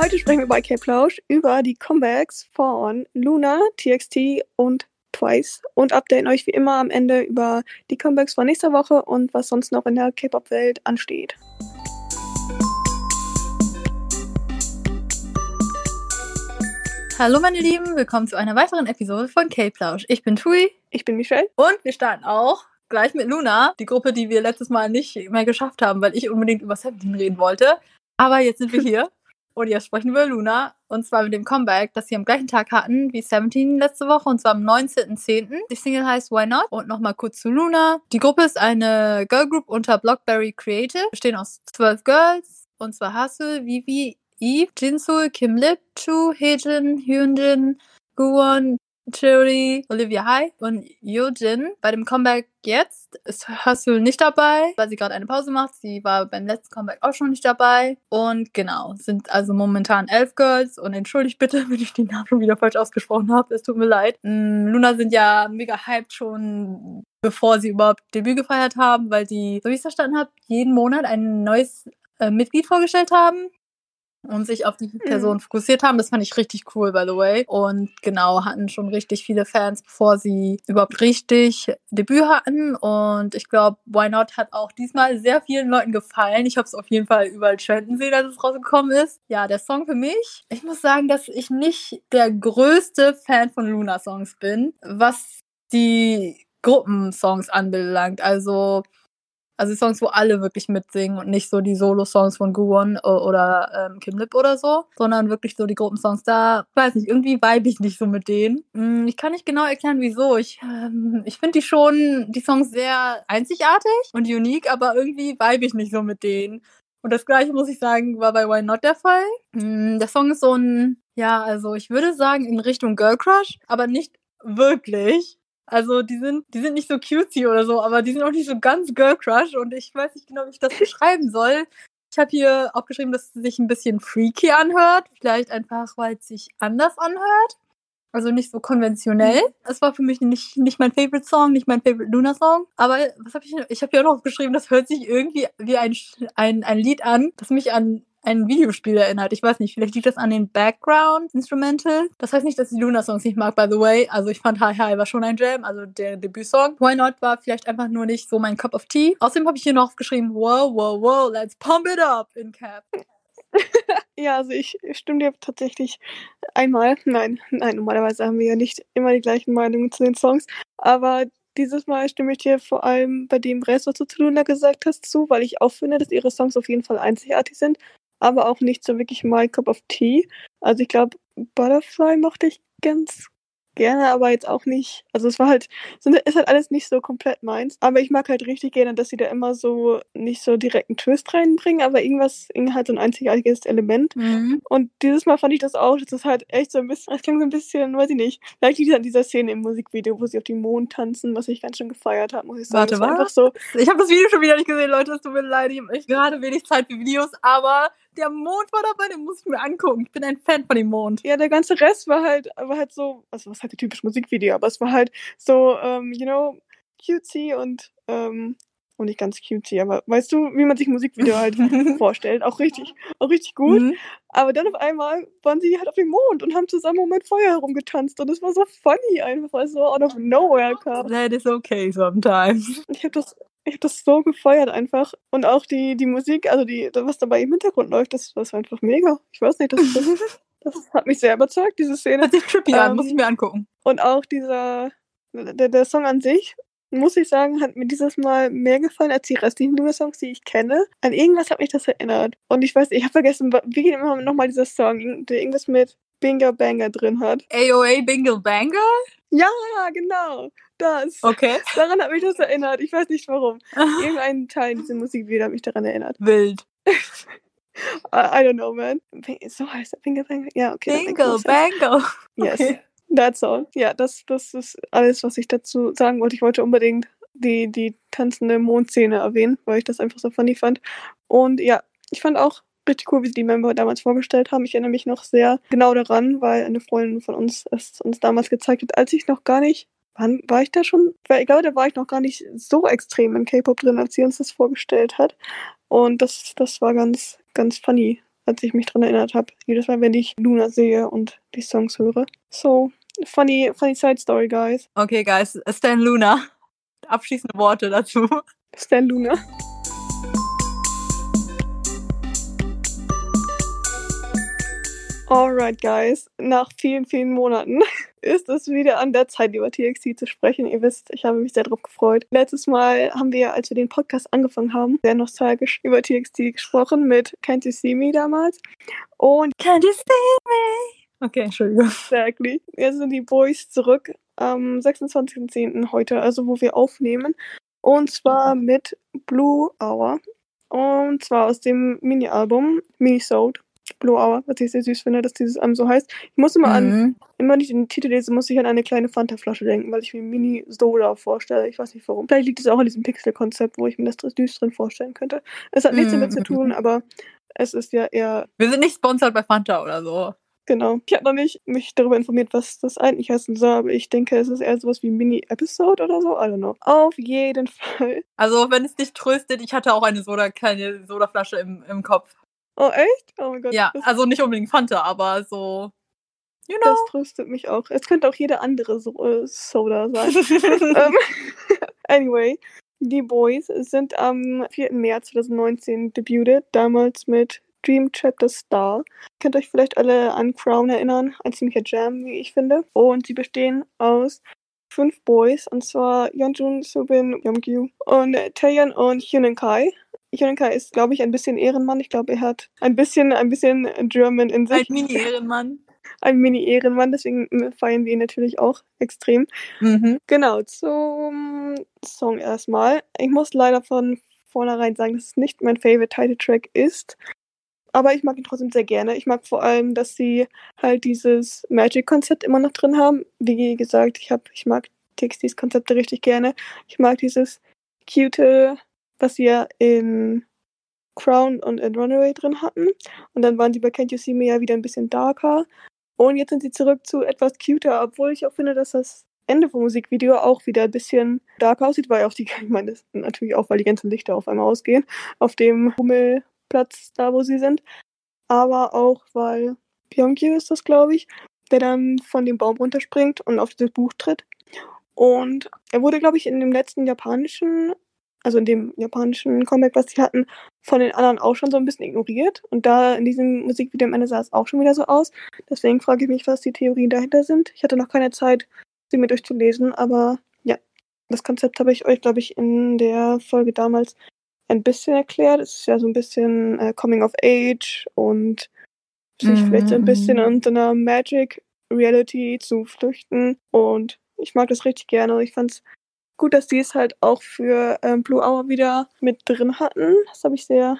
Heute sprechen wir bei K-Plausch über die Comebacks von Luna, TXT und Twice und updaten euch wie immer am Ende über die Comebacks von nächster Woche und was sonst noch in der K-Pop-Welt ansteht. Hallo meine Lieben, willkommen zu einer weiteren Episode von K-Plausch. Ich bin Tui. Ich bin Michelle. Und wir starten auch gleich mit Luna, die Gruppe, die wir letztes Mal nicht mehr geschafft haben, weil ich unbedingt über Seventeen reden wollte. Aber jetzt sind wir hier und jetzt sprechen wir Luna. Und zwar mit dem Comeback, das sie am gleichen Tag hatten wie Seventeen letzte Woche und zwar am 19.10. Die Single heißt Why Not? Und nochmal kurz zu Luna. Die Gruppe ist eine Girlgroup unter Blockberry Creative, bestehen aus zwölf Girls. Und zwar Hustle, Vivi, Eve, Jinsul, Kim Lip, Chu, Hejin, Hyunjin, Guwon, Chiri, Olivia Hai und Yojin. Bei dem Comeback jetzt ist Hustle nicht dabei, weil sie gerade eine Pause macht. Sie war beim letzten Comeback auch schon nicht dabei. Und genau, sind also momentan elf Girls. Und entschuldigt bitte, wenn ich den Namen schon wieder falsch ausgesprochen habe. Es tut mir leid. Mm, Luna sind ja mega hyped schon, bevor sie überhaupt Debüt gefeiert haben, weil sie, so wie ich es verstanden habe, jeden Monat ein neues äh, Mitglied vorgestellt haben und sich auf die Person mhm. fokussiert haben. Das fand ich richtig cool, by the way. Und genau, hatten schon richtig viele Fans, bevor sie überhaupt richtig Debüt hatten. Und ich glaube, Why Not hat auch diesmal sehr vielen Leuten gefallen. Ich habe es auf jeden Fall überall trenden sehen, als es rausgekommen ist. Ja, der Song für mich. Ich muss sagen, dass ich nicht der größte Fan von Luna-Songs bin, was die Gruppensongs anbelangt. Also also Songs, wo alle wirklich mitsingen und nicht so die Solo-Songs von Guwon oder ähm, Kim Lip oder so, sondern wirklich so die Gruppensongs. Da, weiß nicht, irgendwie vibe ich nicht so mit denen. Hm, ich kann nicht genau erklären, wieso. Ich, ähm, ich finde die schon, die Songs sehr einzigartig und unique, aber irgendwie vibe ich nicht so mit denen. Und das gleiche, muss ich sagen, war bei Why Not der Fall. Hm, der Song ist so ein, ja, also ich würde sagen in Richtung Girl Crush, aber nicht wirklich. Also die sind, die sind nicht so cutesy oder so, aber die sind auch nicht so ganz Girl Crush und ich weiß nicht genau, wie ich das beschreiben soll. Ich habe hier auch geschrieben, dass es sich ein bisschen freaky anhört. Vielleicht einfach, weil es sich anders anhört. Also nicht so konventionell. Mhm. Es war für mich nicht, nicht mein Favorite Song, nicht mein Favorite Luna Song. Aber was habe ich? Ich habe hier auch noch geschrieben, das hört sich irgendwie wie ein, ein, ein Lied an, das mich an ein Videospiel erinnert. Ich weiß nicht, vielleicht liegt das an den Background Instrumental. Das heißt nicht, dass ich Luna Songs nicht mag, by the way. Also ich fand Hi Hi war schon ein Jam, also der Debütsong. Why Not war vielleicht einfach nur nicht so mein Cup of Tea. Außerdem habe ich hier noch geschrieben, wow, wow, wow, let's pump it up in Cap. ja, also ich stimme dir tatsächlich einmal. Nein, nein, normalerweise haben wir ja nicht immer die gleichen Meinungen zu den Songs. Aber dieses Mal stimme ich dir vor allem bei dem Rest, was du zu Luna gesagt hast, zu, weil ich auch finde, dass ihre Songs auf jeden Fall einzigartig sind aber auch nicht so wirklich my cup of tea. Also ich glaube, Butterfly mochte ich ganz gerne, aber jetzt auch nicht. Also es war halt, ist halt alles nicht so komplett meins. Aber ich mag halt richtig gerne, dass sie da immer so nicht so direkt einen Twist reinbringen, aber irgendwas, irgendwie halt so ein einzigartiges Element. Mhm. Und dieses Mal fand ich das auch, das ist halt echt so ein bisschen, es klang so ein bisschen, weiß ich nicht, vielleicht liegt es an dieser Szene im Musikvideo, wo sie auf dem Mond tanzen, was ich ganz schön gefeiert habe, muss ich sagen. Warte, was? Einfach so. Ich habe das Video schon wieder nicht gesehen, Leute, es tut mir leid, ich habe gerade wenig Zeit für Videos, aber der Mond war dabei, den muss ich mir angucken. Ich bin ein Fan von dem Mond. Ja, der ganze Rest war halt, war halt so, also was halt ein typisches Musikvideo, aber es war halt so, um, ähm, you know, cutesy und, ähm, und nicht ganz cutesy, aber weißt du, wie man sich Musikvideo halt vorstellt, auch richtig, auch richtig gut. Mhm. Aber dann auf einmal waren sie halt auf dem Mond und haben zusammen um ein Feuer herumgetanzt und es war so funny einfach, weil es so out of nowhere kam. That is okay sometimes. Ich habe das ich habe das so gefeiert einfach. Und auch die, die Musik, also die, was dabei im Hintergrund läuft, das, das war einfach mega. Ich weiß nicht, das, das, das hat mich sehr überzeugt, diese Szene. Hört sich trippy ähm, an, muss ich mir angucken. Und auch dieser, der, der Song an sich, muss ich sagen, hat mir dieses Mal mehr gefallen als die restlichen Luna-Songs, die ich kenne. An irgendwas hat mich das erinnert. Und ich weiß, ich habe vergessen, wie geht immer nochmal dieser Song, der irgendwas mit Bingo Banger drin hat. AOA Bingo Banger? Ja, genau. Das. Okay. Daran hat mich das erinnert. Ich weiß nicht warum. Irgendein Teil in diesem Musikvideo hat mich daran erinnert. Wild. I, don't know, man. So heißt er. Bingo Bango. Ja, okay. Bingo Bango. Yes. Okay. That's all. Ja, das, das ist alles, was ich dazu sagen wollte. Ich wollte unbedingt die, die tanzende Mondszene erwähnen, weil ich das einfach so funny fand. Und ja, ich fand auch richtig cool, wie sie die Member damals vorgestellt haben. Ich erinnere mich noch sehr genau daran, weil eine Freundin von uns es uns damals gezeigt hat, als ich noch gar nicht Wann war ich da schon? Ich glaube, da war ich noch gar nicht so extrem in K-Pop drin, als sie uns das vorgestellt hat. Und das, das war ganz, ganz funny. als ich mich dran erinnert habe. Jedes Mal, wenn ich Luna sehe und die Songs höre. So, funny, funny side story, guys. Okay, guys, Stan Luna. Abschließende Worte dazu. Stan Luna. Alright, guys. Nach vielen, vielen Monaten ist es wieder an der Zeit, über TXT zu sprechen. Ihr wisst, ich habe mich sehr darauf gefreut. Letztes Mal haben wir, als wir den Podcast angefangen haben, sehr nostalgisch über TXT gesprochen mit Can't You See Me damals. Und Can't You See Me? Okay, Entschuldigung. Exactly. Jetzt sind die Boys zurück am 26.10. heute, also wo wir aufnehmen. Und zwar mit Blue Hour. Und zwar aus dem Mini-Album Mini-Sode. Blue Hour, was ich sehr süß finde, dass dieses Album so heißt. Ich muss immer an, Mhm. immer wenn ich den Titel lese, muss ich an eine kleine Fanta-Flasche denken, weil ich mir Mini Soda vorstelle. Ich weiß nicht warum. Vielleicht liegt es auch an diesem Pixel-Konzept, wo ich mir das süß drin vorstellen könnte. Es hat nichts damit zu Mhm. tun, aber es ist ja eher Wir sind nicht sponsert bei Fanta oder so. Genau. Ich habe noch nicht mich darüber informiert, was das eigentlich heißen soll, aber ich denke, es ist eher sowas wie Mini-Episode oder so. I don't know. Auf jeden Fall. Also, wenn es dich tröstet, ich hatte auch eine Soda, kleine Sodaflasche im, im Kopf. Oh, echt? Oh mein Gott. Ja, das, also nicht unbedingt Fanta, aber so, you das know. tröstet mich auch. Es könnte auch jede andere so äh, Soda sein. ähm, anyway, die Boys sind am 4. März 2019 debuted, damals mit Dream Chapter Star. Könnt euch vielleicht alle an Crown erinnern, ein ziemlicher Jam, wie ich finde. Und sie bestehen aus fünf Boys, und zwar Yeonjun, Subin, Yeongkyu und Taeyeon und Hyunin Kai. Kai ist, glaube ich, ein bisschen Ehrenmann. Ich glaube, er hat ein bisschen, ein bisschen German in Ein sich. Mini-Ehrenmann. Ein Mini-Ehrenmann, deswegen feiern wir ihn natürlich auch extrem. Mhm. Genau, zum Song erstmal. Ich muss leider von vornherein sagen, dass es nicht mein Favorite Title Track ist. Aber ich mag ihn trotzdem sehr gerne. Ich mag vor allem, dass sie halt dieses Magic-Konzept immer noch drin haben. Wie gesagt, ich, hab, ich mag TXTs Konzepte richtig gerne. Ich mag dieses cute, was ja in Crown und in Runaway drin hatten. Und dann waren sie bei Can't You See Me ja wieder ein bisschen darker. Und jetzt sind sie zurück zu etwas cuter, obwohl ich auch finde, dass das Ende vom Musikvideo auch wieder ein bisschen dark aussieht, weil auch die, ich meine, das natürlich auch, weil die ganzen Lichter auf einmal ausgehen, auf dem Hummelplatz da, wo sie sind. Aber auch, weil Pyongyu ist das, glaube ich, der dann von dem Baum runterspringt und auf dieses Buch tritt. Und er wurde, glaube ich, in dem letzten japanischen, also in dem japanischen Comeback, was sie hatten, von den anderen auch schon so ein bisschen ignoriert. Und da in diesem Musikvideo am Ende sah es auch schon wieder so aus. Deswegen frage ich mich, was die Theorien dahinter sind. Ich hatte noch keine Zeit, sie mir durchzulesen, aber ja, das Konzept habe ich euch, glaube ich, in der Folge damals ein bisschen erklärt. Es ist ja so ein bisschen äh, Coming of Age und sich Mhm, vielleicht so ein bisschen mhm. an so einer Magic Reality zu flüchten. Und ich mag das richtig gerne. Ich fand es gut, dass die es halt auch für ähm, Blue Hour wieder mit drin hatten. Das habe ich sehr,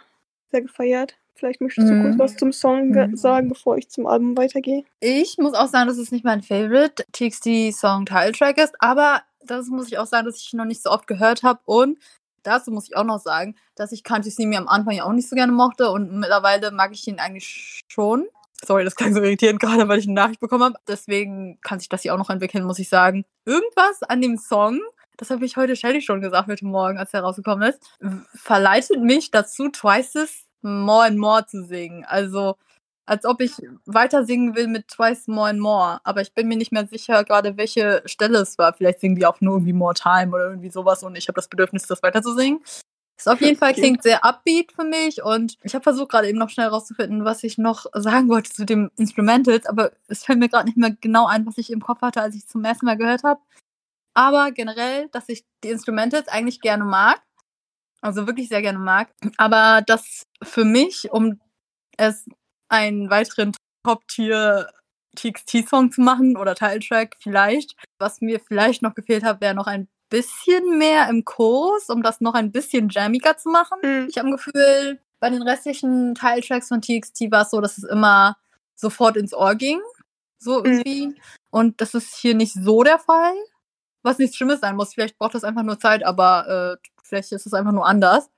sehr gefeiert. Vielleicht möchtest du Mhm. kurz was zum Song Mhm. sagen, bevor ich zum Album weitergehe. Ich muss auch sagen, dass es nicht mein Favorite TXT-Song Title-Track ist, aber das muss ich auch sagen, dass ich noch nicht so oft gehört habe und dazu muss ich auch noch sagen, dass ich You See Me am Anfang ja auch nicht so gerne mochte und mittlerweile mag ich ihn eigentlich schon. Sorry, das klang so irritierend gerade, weil ich eine Nachricht bekommen habe. Deswegen kann sich das hier auch noch entwickeln, muss ich sagen. Irgendwas an dem Song, das habe ich heute Shelly schon gesagt, heute Morgen, als er rausgekommen ist, verleitet mich dazu, Twice's More and More zu singen. Also, als ob ich weiter singen will mit Twice More and More. Aber ich bin mir nicht mehr sicher, gerade welche Stelle es war. Vielleicht singen die auch nur irgendwie More Time oder irgendwie sowas und ich habe das Bedürfnis, das weiter zu singen. Ist auf jeden Fall klingt sehr upbeat für mich und ich habe versucht gerade eben noch schnell rauszufinden, was ich noch sagen wollte zu dem Instrumentals, aber es fällt mir gerade nicht mehr genau ein, was ich im Kopf hatte, als ich es zum ersten Mal gehört habe. Aber generell, dass ich die Instrumentals eigentlich gerne mag, also wirklich sehr gerne mag, aber das für mich, um es einen weiteren Top-Tier TXT-Song zu machen oder Titeltrack vielleicht. Was mir vielleicht noch gefehlt hat, wäre noch ein bisschen mehr im Chorus, um das noch ein bisschen jammiger zu machen. Mhm. Ich habe ein Gefühl, bei den restlichen Teiltracks von TXT war es so, dass es immer sofort ins Ohr ging. So irgendwie. Und das ist hier nicht so der Fall. Was nichts Schlimmes sein muss. Vielleicht braucht das einfach nur Zeit, aber äh, vielleicht ist es einfach nur anders.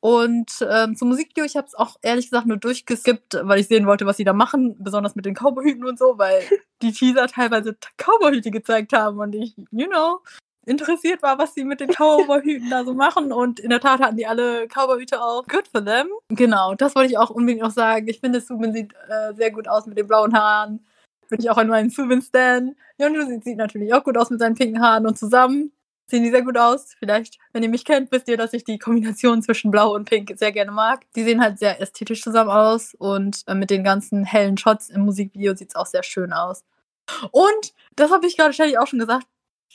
Und ähm, zum Musikvideo, ich habe es auch ehrlich gesagt nur durchgeskippt, weil ich sehen wollte, was sie da machen, besonders mit den Cowboyhüten und so, weil die Teaser teilweise Cowboyhüte gezeigt haben und ich, you know. interessiert war, was sie mit den Cowboy-Hüten da so machen. Und in der Tat hatten die alle Cowboy-Hüte auf. Good for them. Genau, das wollte ich auch unbedingt noch sagen. Ich finde, Subin sieht äh, sehr gut aus mit den blauen Haaren. Bin ich auch an meinem Subin-Stan. Yonju sieht, sieht natürlich auch gut aus mit seinen pinken Haaren und zusammen sehen die sehr gut aus. Vielleicht, wenn ihr mich kennt, wisst ihr, dass ich die Kombination zwischen Blau und Pink sehr gerne mag. Die sehen halt sehr ästhetisch zusammen aus und äh, mit den ganzen hellen Shots im Musikvideo sieht es auch sehr schön aus. Und, das habe ich gerade ständig auch schon gesagt,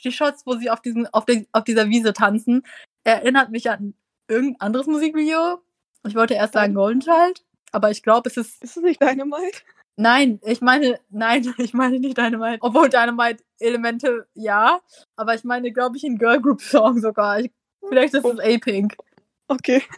die Shots, wo sie auf, diesem, auf, der, auf dieser Wiese tanzen, erinnert mich an irgendein anderes Musikvideo. Ich wollte erst sagen Golden Child, aber ich glaube, es ist. Ist es nicht Dynamite? Nein, ich meine, nein, ich meine nicht Dynamite. Obwohl Dynamite Elemente ja, aber ich meine, glaube ich, ein Girl Group Song sogar. Ich, vielleicht ist es A-Pink. Okay.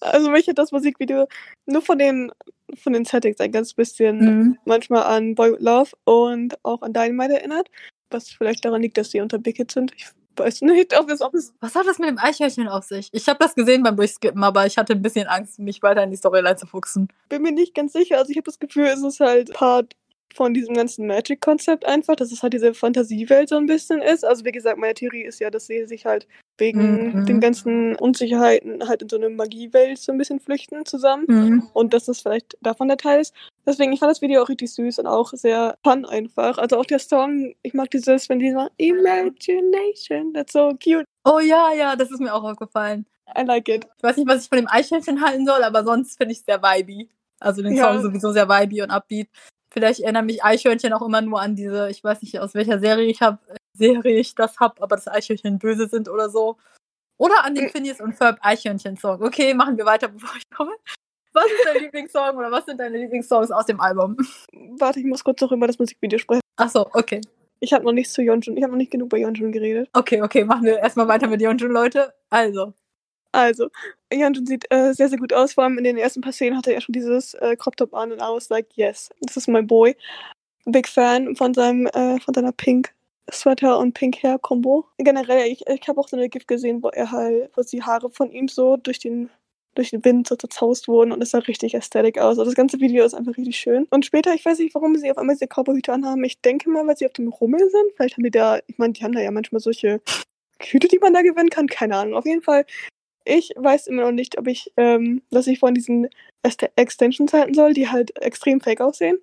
Also mich hat das Musikvideo nur von den von den Settings ein ganz bisschen Mhm. manchmal an Boy with Love und auch an Dynamite erinnert. Was vielleicht daran liegt, dass sie unter Big Hit sind. Ich weiß nicht, ob es, ob es Was hat das mit dem Eichhörnchen auf sich? Ich habe das gesehen beim Durchskippen, aber ich hatte ein bisschen Angst, mich weiter in die Storyline zu fuchsen. bin mir nicht ganz sicher. Also ich habe das Gefühl, es ist halt Part von diesem ganzen Magic-Konzept einfach, dass es halt diese Fantasiewelt so ein bisschen ist. Also wie gesagt, meine Theorie ist ja, dass sie sich halt wegen Mhm. den ganzen Unsicherheiten halt in so eine Magiewelt so ein bisschen flüchten zusammen. Mhm. Und dass das vielleicht davon der Teil ist. Deswegen, ich fand das Video auch richtig süß und auch sehr fun einfach. Also auch der Song, ich mag dieses, wenn die sagen, Imagination, that's so cute. Oh ja, ja, das ist mir auch aufgefallen. I like it. Ich weiß nicht, was ich von dem Eichhörnchen halten soll, aber sonst finde ich es sehr vibey. Also den Ja. Song sowieso sehr vibey und upbeat. Vielleicht erinnert mich Eichhörnchen auch immer nur an diese, ich weiß nicht, aus welcher Serie ich hab, Serie ich das hab, aber das Eichhörnchen böse sind oder so. Oder an den Mhm. Phineas und Ferb Eichhörnchen-Song. Okay, machen wir weiter, bevor ich komme. Was ist dein Lieblingssong oder was sind deine Lieblingssongs aus dem Album? Warte, ich muss kurz noch über das Musikvideo sprechen. Achso, okay. Ich habe noch nichts zu Yeonjun. Ich habe noch nicht genug bei Yeonjun geredet. Okay, okay, machen wir erstmal weiter mit Yeonjun, Leute. Also, Also, Yeonjun sieht äh, sehr, sehr gut aus. Vor allem in den ersten paar Szenen hatte er schon dieses äh, Crop Top an und I was like, yes, this is my boy. Big Fan von seinem, äh, von seiner Pink Sweater und Pink Hair Combo. Generell, ich, ich habe auch so eine GIF gesehen, wo er halt, wo die Haare von ihm so durch den durch den Wind so zerzaust wurden und es sah richtig ästhetisch aus. Also das ganze Video ist einfach richtig schön. Und später, ich weiß nicht, warum sie auf einmal diese Cowboyhüte anhaben. Ich denke mal, weil sie auf dem Rummel sind. Vielleicht haben die da, ich meine, die haben da ja manchmal solche Hüte, die man da gewinnen kann. Keine Ahnung. Auf jeden Fall, ich weiß immer noch nicht, ob ich, ähm, was ich von diesen Est- Extensions halten soll, die halt extrem fake aussehen.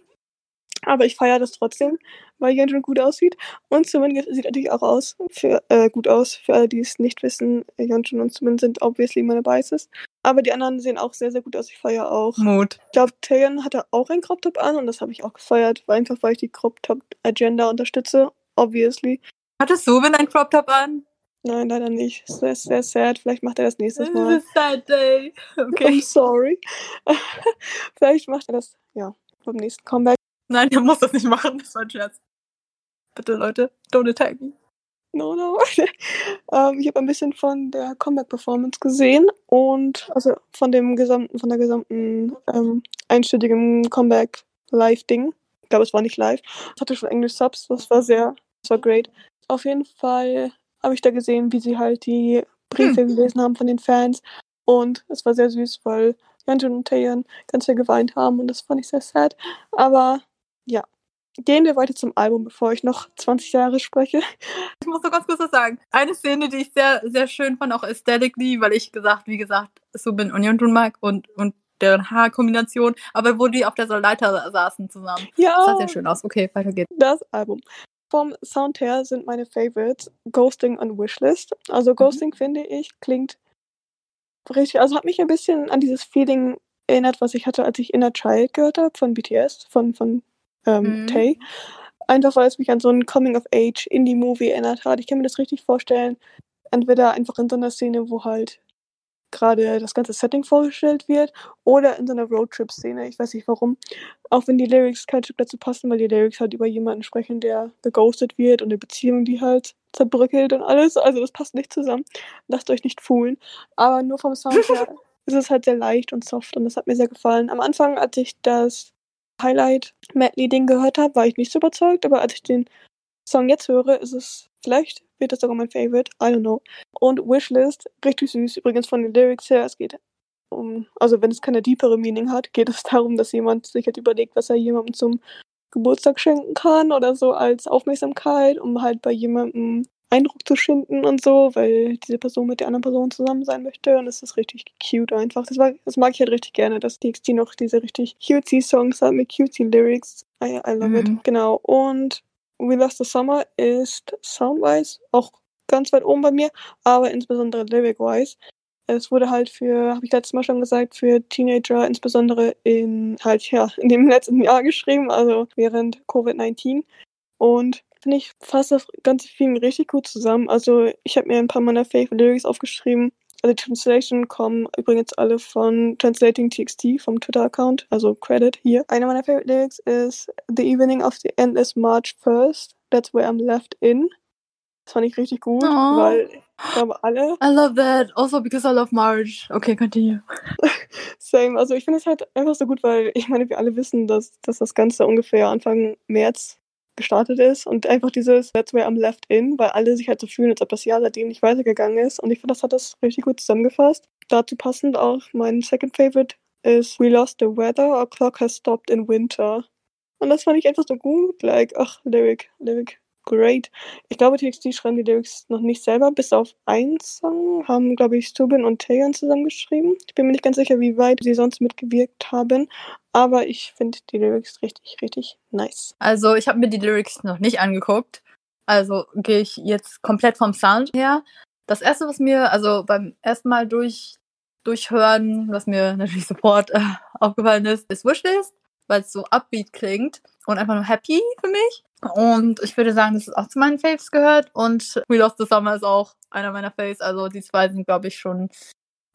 Aber ich feiere das trotzdem, weil Yeonjun gut aussieht. Und Sumin sieht natürlich auch aus, für, äh, gut aus. Für alle, die es nicht wissen, Yeonjun und Sumin sind obviously meine Biases. Aber die anderen sehen auch sehr, sehr gut aus. Ich feiere auch. Mut. Ich glaube, Taeyeon hatte auch ein Crop Top an und das habe ich auch gefeiert, weil einfach weil ich die Crop Top Agenda unterstütze, obviously. Hattest Subin ein Crop Top an? Nein, leider nicht. Sehr, sehr sad. Vielleicht macht er das nächstes This Mal. is a sad day. Okay. I'm sorry. Vielleicht macht er das, ja, beim nächsten Comeback. Nein, er muss das nicht machen. Das war ein Scherz. Bitte, Leute, don't attack me. No, no. ähm, ich habe ein bisschen von der Comeback-Performance gesehen und also von dem gesamten, von der gesamten ähm, einstündigen Comeback-Live-Ding. Ich glaube, es war nicht live. Es hatte schon English Subs, das war sehr, das war great. Auf jeden Fall habe ich da gesehen, wie sie halt die Briefe gelesen haben von den Fans und es war sehr süß, weil Yeonjun und Taeyeon ganz viel geweint haben und das fand ich sehr sad. Aber ja, gehen wir weiter zum Album, bevor ich noch 20 Jahre spreche. Ich muss noch ganz kurz was sagen. Eine Szene, die ich sehr, sehr schön fand, auch aesthetically, weil ich gesagt, wie gesagt, Subin und Yeonjun mag und, und deren Haarkombination, aber wo die auf der Leiter saßen zusammen. Ja, Das sah sehr schön aus. Okay, weiter geht's. das Album. Vom Sound her sind meine Favorites Ghosting und Wishlist. Also Ghosting finde ich klingt richtig, also hat mich ein bisschen an dieses Feeling erinnert, was ich hatte, als ich Inner Child gehört habe von BTS, von, von ähm, Mhm. Tay. Einfach weil es mich an so einen Coming-of-Age Indie-Movie erinnert hat. Ich kann mir das richtig vorstellen, entweder einfach in so einer Szene, wo halt gerade das ganze Setting vorgestellt wird, oder in so einer Roadtrip-Szene. Ich weiß nicht warum. Auch wenn die Lyrics kein Stück dazu passen, weil die Lyrics halt über jemanden sprechen, der geghostet wird und eine Beziehung, die halt zerbröckelt und alles. Also das passt nicht zusammen. Lasst euch nicht foolen. Aber nur vom Sound her ist es halt sehr leicht und soft und das hat mir sehr gefallen. Am Anfang, als ich das Highlight Medley-Ding gehört habe, war ich nicht so überzeugt, aber als ich den Song jetzt höre, ist es vielleicht wird das sogar mein Favorite, I don't know. Und Wishlist, richtig süß. Übrigens von den Lyrics her, es geht um, also wenn es keine deepere Meaning hat, geht es darum, dass jemand sich halt überlegt, was er jemandem zum Geburtstag schenken kann oder so als Aufmerksamkeit, um halt bei jemandem Eindruck zu schinden und so, weil diese Person mit der anderen Person zusammen sein möchte. Und es ist richtig cute einfach. Das, war, das mag ich halt richtig gerne, dass TXT noch diese richtig cutesy Songs hat mit cutesy Lyrics. I, I love mhm. it. Genau. Und We Lost the Summer ist soundwise auch ganz weit oben bei mir, aber insbesondere lyric-wise. Es wurde halt für, habe ich letztes Mal schon gesagt, für Teenager insbesondere in halt ja in dem letzten Jahr geschrieben, also während Covid-19. Und finde ich fasst das ganze Film richtig gut zusammen. Also ich habe mir ein paar meiner Favorite Lyrics aufgeschrieben. Also die Translation kommen übrigens alle von Translating TXT vom Twitter-Account, also Credit hier. Einer meiner Favorite Lyrics ist The evening of the endless March first, that's where I'm left in. Das fand ich richtig gut, oh. weil ich glaube alle. I love that. Also because I love March. Okay, continue. Same. Also ich finde es halt einfach so gut, weil ich meine, wir alle wissen, dass, dass das Ganze ungefähr Anfang März gestartet ist und einfach dieses That's where I'm left in, weil alle sich halt so fühlen, als ob das Jahr seitdem nicht weitergegangen ist. Und ich finde, das hat das richtig gut zusammengefasst. Dazu passend auch mein second favorite ist We lost the weather, our clock has stopped in winter. Und das fand ich einfach so gut. Like, ach, Lyric, Lyric great. Ich glaube, TXT schreiben die Lyrics noch nicht selber, bis auf einen Song haben, glaube ich, Subin und Taeyeon zusammengeschrieben. Ich bin mir nicht ganz sicher, wie weit sie sonst mitgewirkt haben, aber ich finde die Lyrics richtig, richtig nice. Also, ich habe mir die Lyrics noch nicht angeguckt. Also gehe ich jetzt komplett vom Sound her. Das erste, was mir, also beim ersten Mal durch, durchhören, was mir natürlich sofort äh, aufgefallen ist, ist Wishlist, weil es so upbeat klingt und einfach nur happy für mich. Und ich würde sagen, dass es auch zu meinen Faves gehört. Und We Lost the Summer ist auch einer meiner Faves. Also die zwei sind, glaube ich, schon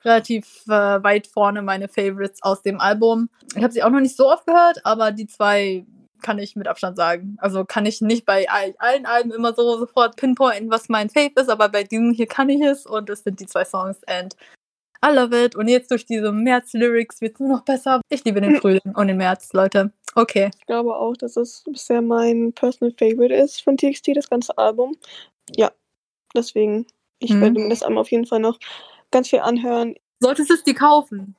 relativ äh, weit vorne meine Favorites aus dem Album. Ich habe sie auch noch nicht so oft gehört, aber die zwei kann ich mit Abstand sagen. Also kann ich nicht bei allen Alben immer so sofort pinpointen, was mein Fave ist, aber bei diesem hier kann ich es und es sind die zwei Songs and I love it. Und jetzt durch diese März-Lyrics wird es nur noch besser. Ich liebe den Frühling und den März, Leute. Okay. Ich glaube auch, dass es bisher mein Personal Favorite ist von TXT, das ganze Album. Ja, deswegen, ich mhm. werde mir das Album auf jeden Fall noch ganz viel anhören. Solltest du es dir kaufen?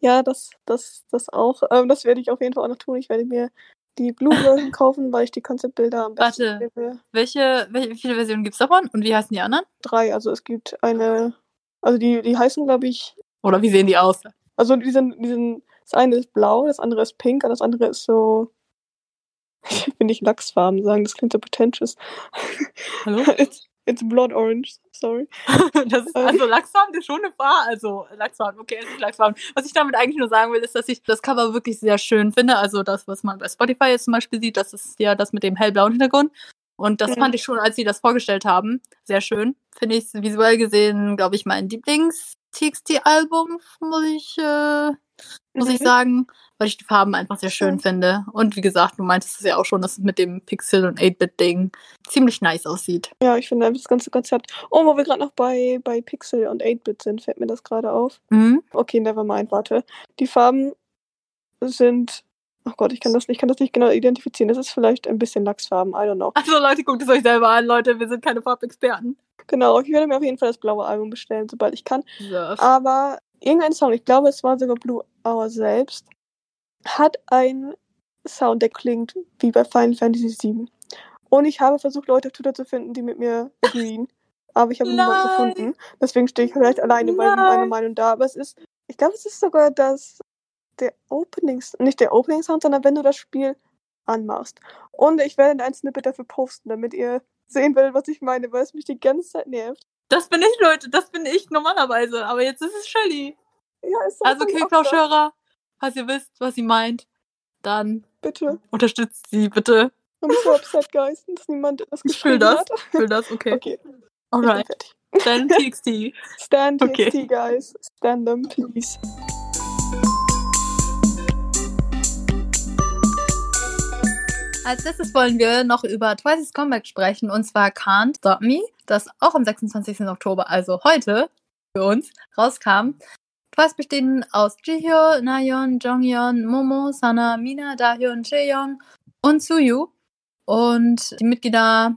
Ja, das, das, das auch. Ähm, das werde ich auf jeden Fall auch noch tun. Ich werde mir die Blue-Version kaufen, weil ich die Konzeptbilder am besten Warte, welche, welche, wie viele Versionen gibt es davon und wie heißen die anderen? Drei, also es gibt eine, also die, die heißen glaube ich... Oder wie sehen die aus? Also die sind, die sind das eine ist blau, das andere ist pink und das andere ist so. Ich will nicht Lachsfarben sagen, das klingt so pretentious. Hallo? It's, it's blood orange, sorry. das ist, also Lachsfarben ist schon eine Farbe. Also Lachsfarben, okay, es ist Lachsfarben. Was ich damit eigentlich nur sagen will, ist, dass ich das Cover wirklich sehr schön finde. Also das, was man bei Spotify jetzt zum Beispiel sieht, das ist ja das mit dem hellblauen Hintergrund. Und das mhm. fand ich schon, als sie das vorgestellt haben, sehr schön. Finde ich visuell gesehen, glaube ich, mein Lieblings-TXT-Album, muss ich äh, muss mhm. ich sagen, weil ich die Farben einfach sehr schön finde. Und wie gesagt, du meintest es ja auch schon, dass es mit dem Pixel- und 8-Bit-Ding ziemlich nice aussieht. Ja, ich finde das ganze Konzept. Oh, wo wir gerade noch bei, bei Pixel und 8-Bit sind, fällt mir das gerade auf. Mhm. Okay, nevermind, warte. Die Farben sind Oh Gott, ich kann das nicht, ich kann das nicht genau identifizieren. Das ist vielleicht ein bisschen Lachsfarben, I don't know. Also Leute, guckt es euch selber an, Leute, wir sind keine Farbexperten. Genau, ich werde mir auf jeden Fall das blaue Album bestellen, sobald ich kann. Ja. Aber irgendein Song, ich glaube, es war sogar Blue Hour selbst, hat einen Sound, der klingt wie bei Final Fantasy VII. Und ich habe versucht, Leute auf Twitter zu finden, die mit mir agreeen. aber ich habe niemanden gefunden. Deswegen stehe ich vielleicht alleine bei meiner Meinung da. Aber es ist, ich glaube, es ist sogar das, der Opening, nicht der Opening Sound, sondern wenn du das Spiel anmachst. Und ich werde ein Snippet dafür posten, damit ihr sehen werdet, was ich meine, weil es mich die ganze Zeit nervt. Das bin ich, Leute, das bin ich normalerweise. Aber jetzt ist es Shelly. Ja, ist Also, K-Flauschhörer, falls ihr wisst, was sie meint, dann bitte unterstützt sie, bitte. I'm so upset, guys, dass niemand das Ich fühl das, ich fühl das, okay. Okay. Alright. Stand TXT. Stand TXT, okay. guys. Stand them, please. Als letztes wollen wir noch über Twice's Comeback sprechen und zwar Can't Stop Me, das auch am 26. Oktober, also heute für uns, rauskam. Twice bestehen aus Jihyo, Nayeon, Jonghyun, Momo, Sana, Mina, Dahyun, Chaeyoung und Suyu. Und die Mitglieder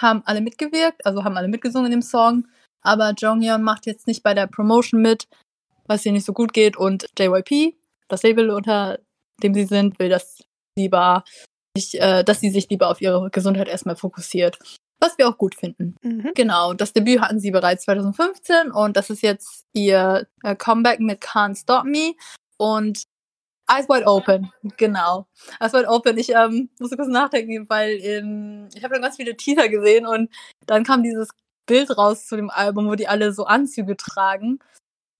haben alle mitgewirkt, also haben alle mitgesungen in dem Song. Aber Jonghyun macht jetzt nicht bei der Promotion mit, was ihr nicht so gut geht. Und JYP, das Label, unter dem sie sind, will das lieber dass sie sich lieber auf ihre Gesundheit erstmal fokussiert. was wir auch gut finden. Mhm. Genau, das Debüt hatten sie bereits 2015 und das ist jetzt ihr äh, Comeback mit Can't Stop Me und Eyes Wide Open, genau. Eyes Wide Open, ich ähm, musste kurz nachdenken, weil ähm, ich habe dann ganz viele Teaser gesehen und dann kam dieses Bild raus zu dem Album, wo die alle so Anzüge tragen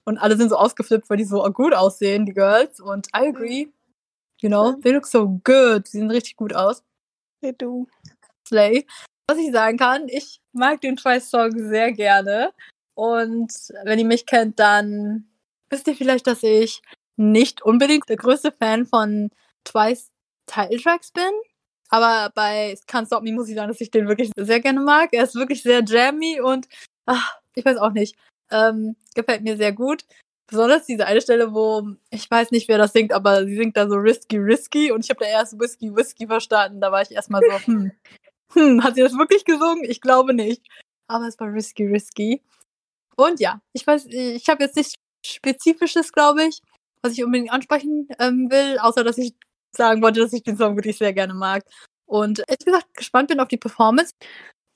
und alle sind so ausgeflippt, weil die so gut aussehen, die Girls und I agree. You know, they look so good. Sie sehen richtig gut aus. Hey, du. Slay. Was ich sagen kann, ich mag den Twice-Song sehr gerne. Und wenn ihr mich kennt, dann wisst ihr vielleicht, dass ich nicht unbedingt der größte Fan von Twice Title-Tracks bin. Aber bei Can't Stop Me muss ich sagen, dass ich den wirklich sehr gerne mag. Er ist wirklich sehr jammy und ach, ich weiß auch nicht. Ähm, gefällt mir sehr gut. Besonders diese eine Stelle, wo ich weiß nicht, wer das singt, aber sie singt da so risky, risky und ich habe da erst Whisky, Whisky verstanden. Da war ich erstmal so, hm, hm, hat sie das wirklich gesungen? Ich glaube nicht. Aber es war risky, risky. Und ja, ich weiß, ich habe jetzt nichts Spezifisches, glaube ich, was ich unbedingt ansprechen ähm, will, außer dass ich sagen wollte, dass ich den Song wirklich sehr gerne mag. Und ehrlich gesagt gespannt bin auf die Performance.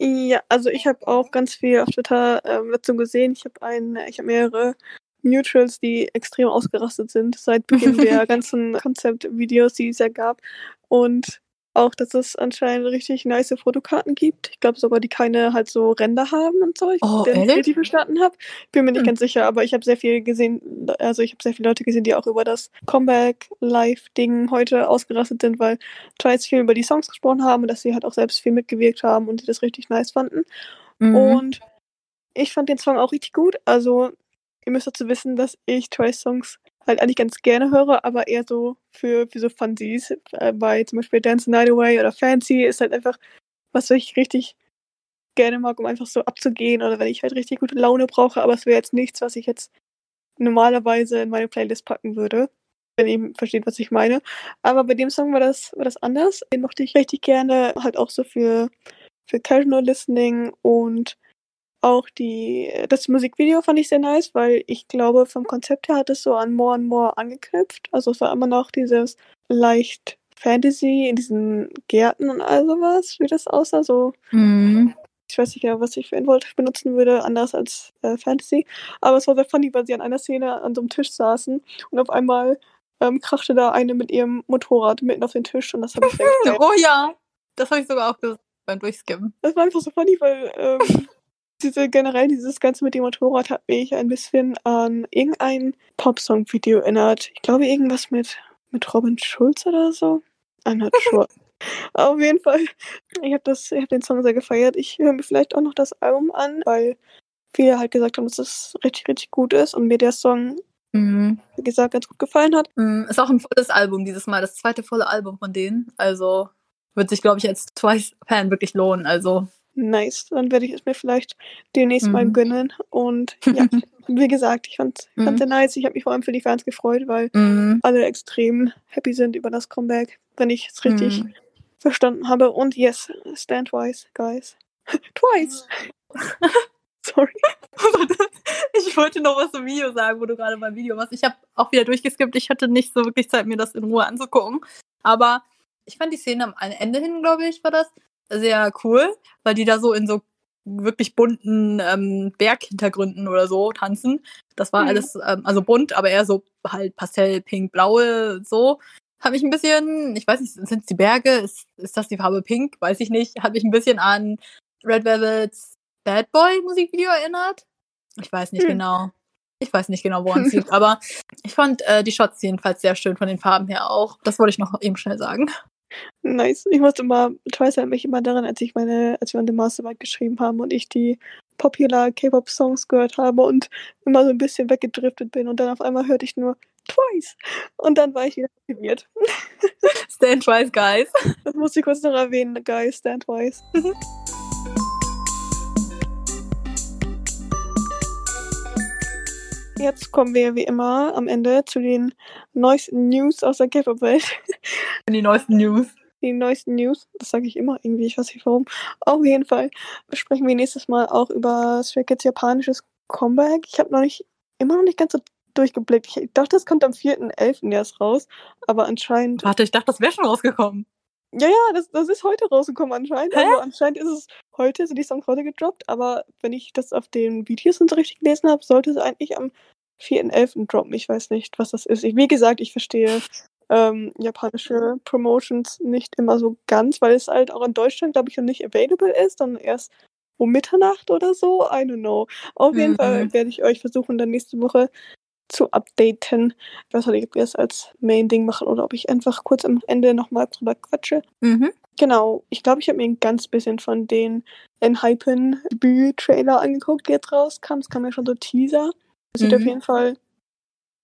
Ja, also ich habe auch ganz viel auf Twitter ähm, dazu gesehen. Ich habe ein, ich habe mehrere Neutrals, die extrem ausgerastet sind seit Beginn der ganzen Konzeptvideos, die es ja gab. Und auch, dass es anscheinend richtig nice Fotokarten gibt. Ich glaube sogar, die keine halt so Ränder haben und so. Ich Oh, ehrlich? richtig verstanden habe. Bin mir nicht Hm. ganz sicher, aber ich habe sehr viel gesehen, also ich habe sehr viele Leute gesehen, die auch über das Comeback-Live-Ding heute ausgerastet sind, weil Twice viel über die Songs gesprochen haben und dass sie halt auch selbst viel mitgewirkt haben und die das richtig nice fanden. Mhm. Und ich fand den Song auch richtig gut. Also, ihr müsst dazu wissen, dass ich Twice-Songs halt eigentlich ganz gerne höre, aber eher so für, für so Funsies. Äh, bei zum Beispiel Dance the Night Away oder Fancy ist halt einfach, was ich richtig gerne mag, um einfach so abzugehen oder wenn ich halt richtig gute Laune brauche, aber es wäre jetzt nichts, was ich jetzt normalerweise in meine Playlist packen würde. Wenn ihr versteht, was ich meine. Aber bei dem Song war das, war das anders. Den mochte ich richtig gerne, halt auch so für, für Casual Listening und auch die, das Musikvideo fand ich sehr nice, weil ich glaube, vom Konzept her hat es so an More and More angeknüpft. Also es war immer noch dieses leicht Fantasy in diesen Gärten und all sowas, wie das aussah. So, Mhm. ich weiß nicht genau, was ich für ein Wort benutzen würde, anders als äh, Fantasy. Aber es war sehr funny, weil sie an einer Szene an so einem Tisch saßen und auf einmal ähm, krachte da eine mit ihrem Motorrad mitten auf den Tisch und das habe ich sehr. Oh ja, das habe ich sogar auch gesagt beim Durchskippen. Das war einfach so funny, weil ähm, diese generell dieses Ganze mit dem Motorrad hat mich ein bisschen an irgendein Popsong-Video erinnert. Ich glaube irgendwas mit mit Robin Schulz oder so. I'm not sure. Auf jeden Fall, ich habe das, habe den Song sehr gefeiert. Ich höre mir vielleicht auch noch das Album an, weil viele halt gesagt haben, dass es richtig, richtig gut ist und mir der Song, Mhm. wie gesagt, ganz gut gefallen hat. Mhm. Ist auch ein volles Album dieses Mal, das zweite volle Album von denen. Also wird sich, glaube ich, als Twice-Fan wirklich lohnen. Also Nice. Dann werde ich es mir vielleicht demnächst mal Mhm. gönnen. Und ja, wie gesagt, ich fand es Mhm. nice. Ich habe mich vor allem für die Fans gefreut, weil mhm. alle extrem happy sind über das Comeback, wenn ich es richtig Mhm. verstanden habe. Und yes, stand twice, guys. twice! Sorry. ich wollte noch was zum Video sagen, wo du gerade beim Video warst. Ich habe auch wieder durchgeskippt. Ich hatte nicht so wirklich Zeit, mir das in Ruhe anzugucken. Aber ich fand die Szene am Ende hin, glaube ich, war das sehr cool, weil die da so in so wirklich bunten ähm, Berghintergründen oder so tanzen. Das war Mhm. alles, ähm, also bunt, aber eher so halt Pastell, Pink, Blaue, so. Hat mich ein bisschen, ich weiß nicht, sind es die Berge? Ist, ist das die Farbe Pink? Weiß ich nicht. Hat mich ein bisschen an Red Velvet's Bad Boy Musikvideo erinnert. Ich weiß nicht Hm. genau. Ich weiß nicht genau, woran es liegt, aber ich fand äh, die Shots jedenfalls sehr schön von den Farben her auch. Das wollte ich noch eben schnell sagen. Nice. Ich musste immer, Twice erinnert mich immer daran, als ich meine, als wir an der Masterarbeit geschrieben haben und ich die Popular K-Pop-Songs gehört habe und immer so ein bisschen weggedriftet bin und dann auf einmal hörte ich nur Twice. Und dann war ich wieder motiviert. Stand Twice, guys. Das musste ich kurz noch erwähnen, guys, stand twice. Jetzt kommen wir wie immer am Ende zu den neuesten News aus der K-Pop-Welt. Die neuesten News. Die neuesten News, das sage ich immer irgendwie, ich weiß nicht warum. Auf jeden Fall sprechen wir nächstes Mal auch über Stray Kids japanisches Comeback. Ich habe noch nicht, immer noch nicht ganz so durchgeblickt. Ich dachte, das kommt am 4.11. erst raus, aber anscheinend Warte, ich dachte, das wäre schon rausgekommen. Ja, ja, das, das ist heute rausgekommen anscheinend. Hä? Also anscheinend ist es heute, sind die Songs heute gedroppt, aber wenn ich das auf den Videos und so richtig gelesen habe, sollte es eigentlich am 4.11. droppen. Ich weiß nicht, was das ist. Ich, wie gesagt, ich verstehe ähm, japanische Promotions nicht immer so ganz, weil es halt auch in Deutschland, glaube ich, noch nicht available ist, dann erst um Mitternacht oder so. I don't know. Auf jeden Mhm. Fall werde ich euch versuchen, dann nächste Woche zu updaten. Ich weiß nicht, ob wir es als Main-Ding machen oder ob ich einfach kurz am Ende nochmal drüber quatsche. Mhm. Genau, ich glaube, ich habe mir ein ganz bisschen von den Enhypen Debüt-Trailer angeguckt, die jetzt rauskam. Es kam ja schon so Teaser. Sieht Mhm. auf jeden Fall,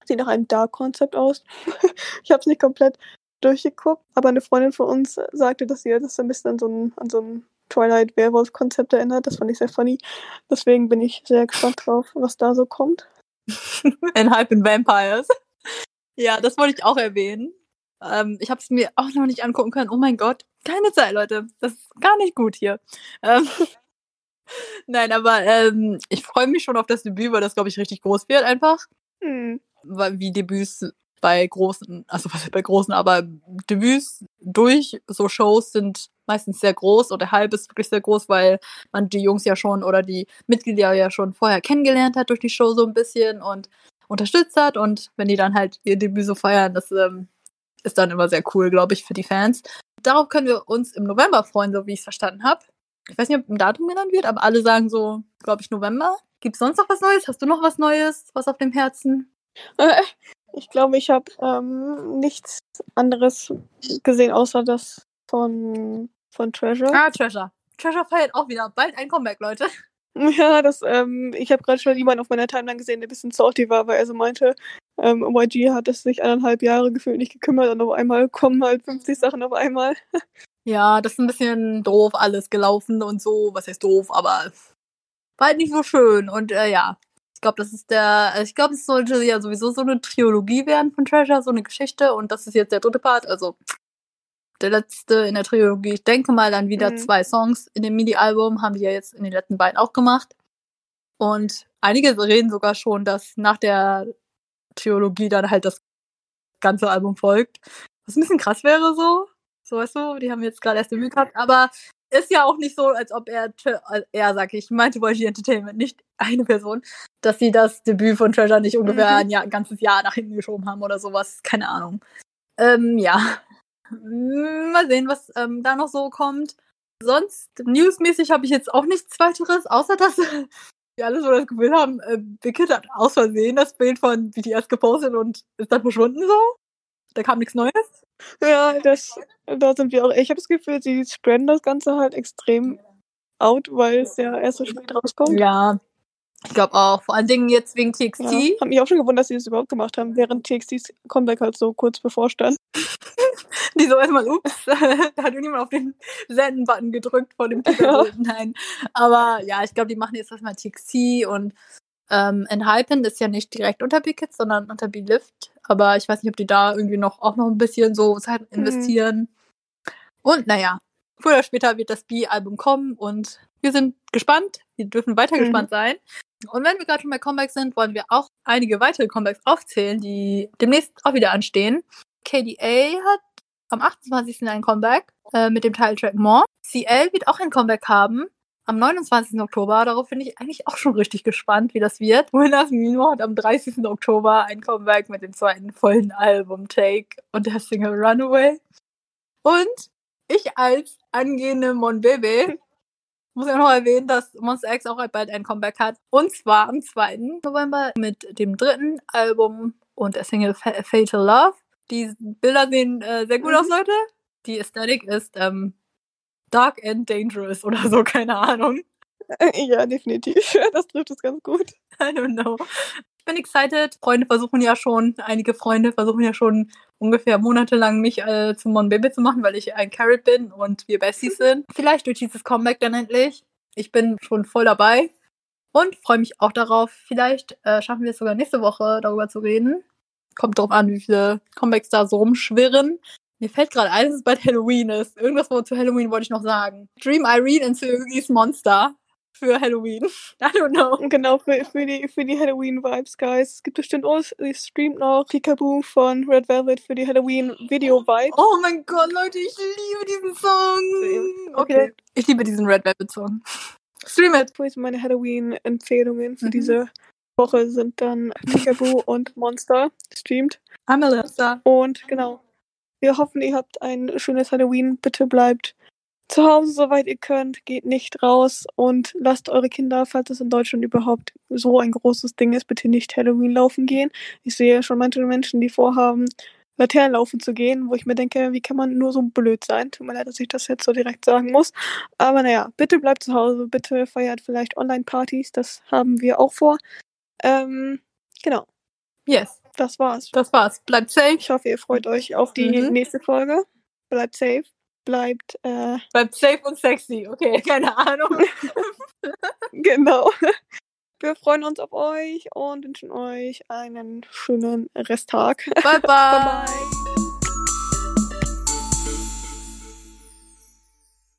sieht nach einem Dark-Konzept aus. ich habe es nicht komplett durchgeguckt, aber eine Freundin von uns sagte, dass ihr das ein bisschen an so ein, an so ein Twilight-Werwolf-Konzept erinnert. Das fand ich sehr funny. Deswegen bin ich sehr gespannt drauf, was da so kommt. in Hype in Vampires. Ja, das wollte ich auch erwähnen. Ähm, ich habe es mir auch noch nicht angucken können. Oh mein Gott, keine Zeit, Leute. Das ist gar nicht gut hier. Ähm, Nein, aber ähm, ich freue mich schon auf das Debüt, weil das, glaube ich, richtig groß wird einfach. Hm. Weil wie Debüts bei großen, also bei großen, aber Debüts durch so Shows sind meistens sehr groß oder halb ist wirklich sehr groß, weil man die Jungs ja schon oder die Mitglieder ja schon vorher kennengelernt hat durch die Show so ein bisschen und unterstützt hat und wenn die dann halt ihr Debüt so feiern, das ähm, ist dann immer sehr cool, glaube ich, für die Fans. Darauf können wir uns im November freuen, so wie ich es verstanden habe. Ich weiß nicht, ob ein Datum genannt wird, aber alle sagen so, glaube ich, November. Gibt es sonst noch was Neues? Hast du noch was Neues, was auf dem Herzen? Ich glaube, ich habe ähm, nichts anderes gesehen, außer das von, von Treasure. Ah, Treasure. Treasure feiert auch wieder bald ein Comeback, Leute. Ja, das, ähm, ich habe gerade schon jemanden auf meiner Timeline gesehen, der ein bisschen salty war, weil er so meinte, ähm, YG hat es sich eineinhalb Jahre gefühlt nicht gekümmert und auf einmal kommen halt 50 Sachen auf einmal. Ja, das ist ein bisschen doof alles gelaufen und so. Was heißt doof, aber war halt nicht so schön. Und äh, ja, ich glaube, das ist der, ich glaube, es sollte ja sowieso so eine Trilogie werden von Treasure, so eine Geschichte. Und das ist jetzt der dritte Part, also der letzte in der Trilogie. Ich denke mal dann wieder Mhm. zwei Songs in dem MIDI-Album, haben die ja jetzt in den letzten beiden auch gemacht. Und einige reden sogar schon, dass nach der Trilogie dann halt das ganze Album folgt. Was ein bisschen krass wäre so. So weißt du, die haben jetzt gerade erst Debüt gehabt, aber ist ja auch nicht so, als ob er, äh, er sag ich, meinte YG Entertainment, nicht eine Person, dass sie das Debüt von Treasure nicht ungefähr Mhm. ein, Jahr, ein ganzes Jahr nach hinten geschoben haben oder sowas. Keine Ahnung. Ähm, ja. Mm, Mal sehen, was ähm, da noch so kommt. Sonst, newsmäßig habe ich jetzt auch nichts weiteres, außer dass wir alle so das Gefühl haben, äh, Big Hit hat aus Versehen das Bild von BTS gepostet und ist dann verschwunden so. Da kam nichts Neues. Ja, das, da sind wir auch. Ich habe das Gefühl, sie spreaden das Ganze halt extrem out, weil es ja erst so spät rauskommt. Ja, ich glaube auch. Vor allen Dingen jetzt wegen TXT. Ja. Hab mich auch schon gewundert, dass sie das überhaupt gemacht haben, während TXTs Comeback halt so kurz bevorstand. Die so erstmal, ups, da hat irgendjemand auf den Senden-Button gedrückt vor dem Titel. Nein. Aber ja, ich glaube, die machen jetzt erstmal TXT und ähm, Enhypen ist ja nicht direkt unter Big Hits, sondern unter B-Lift. Aber ich weiß nicht, ob die da irgendwie noch auch noch ein bisschen so Zeit Mhm. investieren. Und naja, früher oder später wird das B-Album kommen und wir sind gespannt. Wir dürfen weiter Mhm. gespannt sein. Und wenn wir gerade schon bei Comebacks sind, wollen wir auch einige weitere Comebacks aufzählen, die demnächst auch wieder anstehen. KDA hat am 28. ein Comeback äh, mit dem Titeltrack More. CL wird auch ein Comeback haben am 29. Oktober. Darauf bin ich eigentlich auch schon richtig gespannt, wie das wird. Winners Mino hat am 30. Oktober ein Comeback mit dem zweiten vollen Album Take und der Single Runaway. Und ich als angehende Mon Bebe muss ja noch erwähnen, dass Monster X auch bald ein Comeback hat. Und zwar am 2. November mit dem dritten Album und der Single Fa Fatal Love. Die Bilder sehen äh, sehr gut Mhm. aus, Leute. Die Ästhetik ist ähm, dark and dangerous oder so, keine Ahnung. ja, definitiv. Das trifft es ganz gut. I don't know. Ich bin excited. Freunde versuchen ja schon, einige Freunde versuchen ja schon ungefähr monatelang mich äh, zum Mon Baby zu machen, weil ich ein Carrot bin und wir Besties sind. Vielleicht durch dieses Comeback dann endlich. Ich bin schon voll dabei und freue mich auch darauf. Vielleicht äh, schaffen wir es sogar nächste Woche darüber zu reden. Kommt drauf an, wie viele Comebacks da so rumschwirren. Mir fällt gerade ein, dass es bald Halloween ist. Irgendwas zu Halloween wollte ich noch sagen. Dream Irene in Tsuyogi's Monster. Für Halloween. I don't know. Genau, für, für die, für die Halloween-Vibes, guys. Es gibt bestimmt auch, es streamt noch Peekaboo von Red Velvet für die Halloween-Video-Vibes. Oh mein Gott, Leute, ich liebe diesen Song. Okay, ich liebe diesen Red Velvet Song. Stream it. Meine Halloween-Empfehlungen für Mhm. diese Woche sind dann Peekaboo und Monster streamt. I'm Melissa. Und genau, wir hoffen, ihr habt ein schönes Halloween. Bitte bleibt zu Hause, soweit ihr könnt. Geht nicht raus und lasst eure Kinder, falls es in Deutschland überhaupt so ein großes Ding ist, bitte nicht Halloween laufen gehen. Ich sehe schon manche Menschen, die vorhaben, Laternen laufen zu gehen, wo ich mir denke, wie kann man nur so blöd sein? Tut mir leid, dass ich das jetzt so direkt sagen muss. Aber naja, bitte bleibt zu Hause, bitte feiert vielleicht Online-Partys, das haben wir auch vor. Ähm, genau, Yes, das war's. das war's. Bleibt safe. Ich hoffe, ihr freut euch auf die Mhm. nächste Folge. Bleibt safe. Bleibt, äh, Bleibt safe und sexy. Okay, keine Ahnung. genau. Wir freuen uns auf euch und wünschen euch einen schönen Resttag. bye. bye. bye.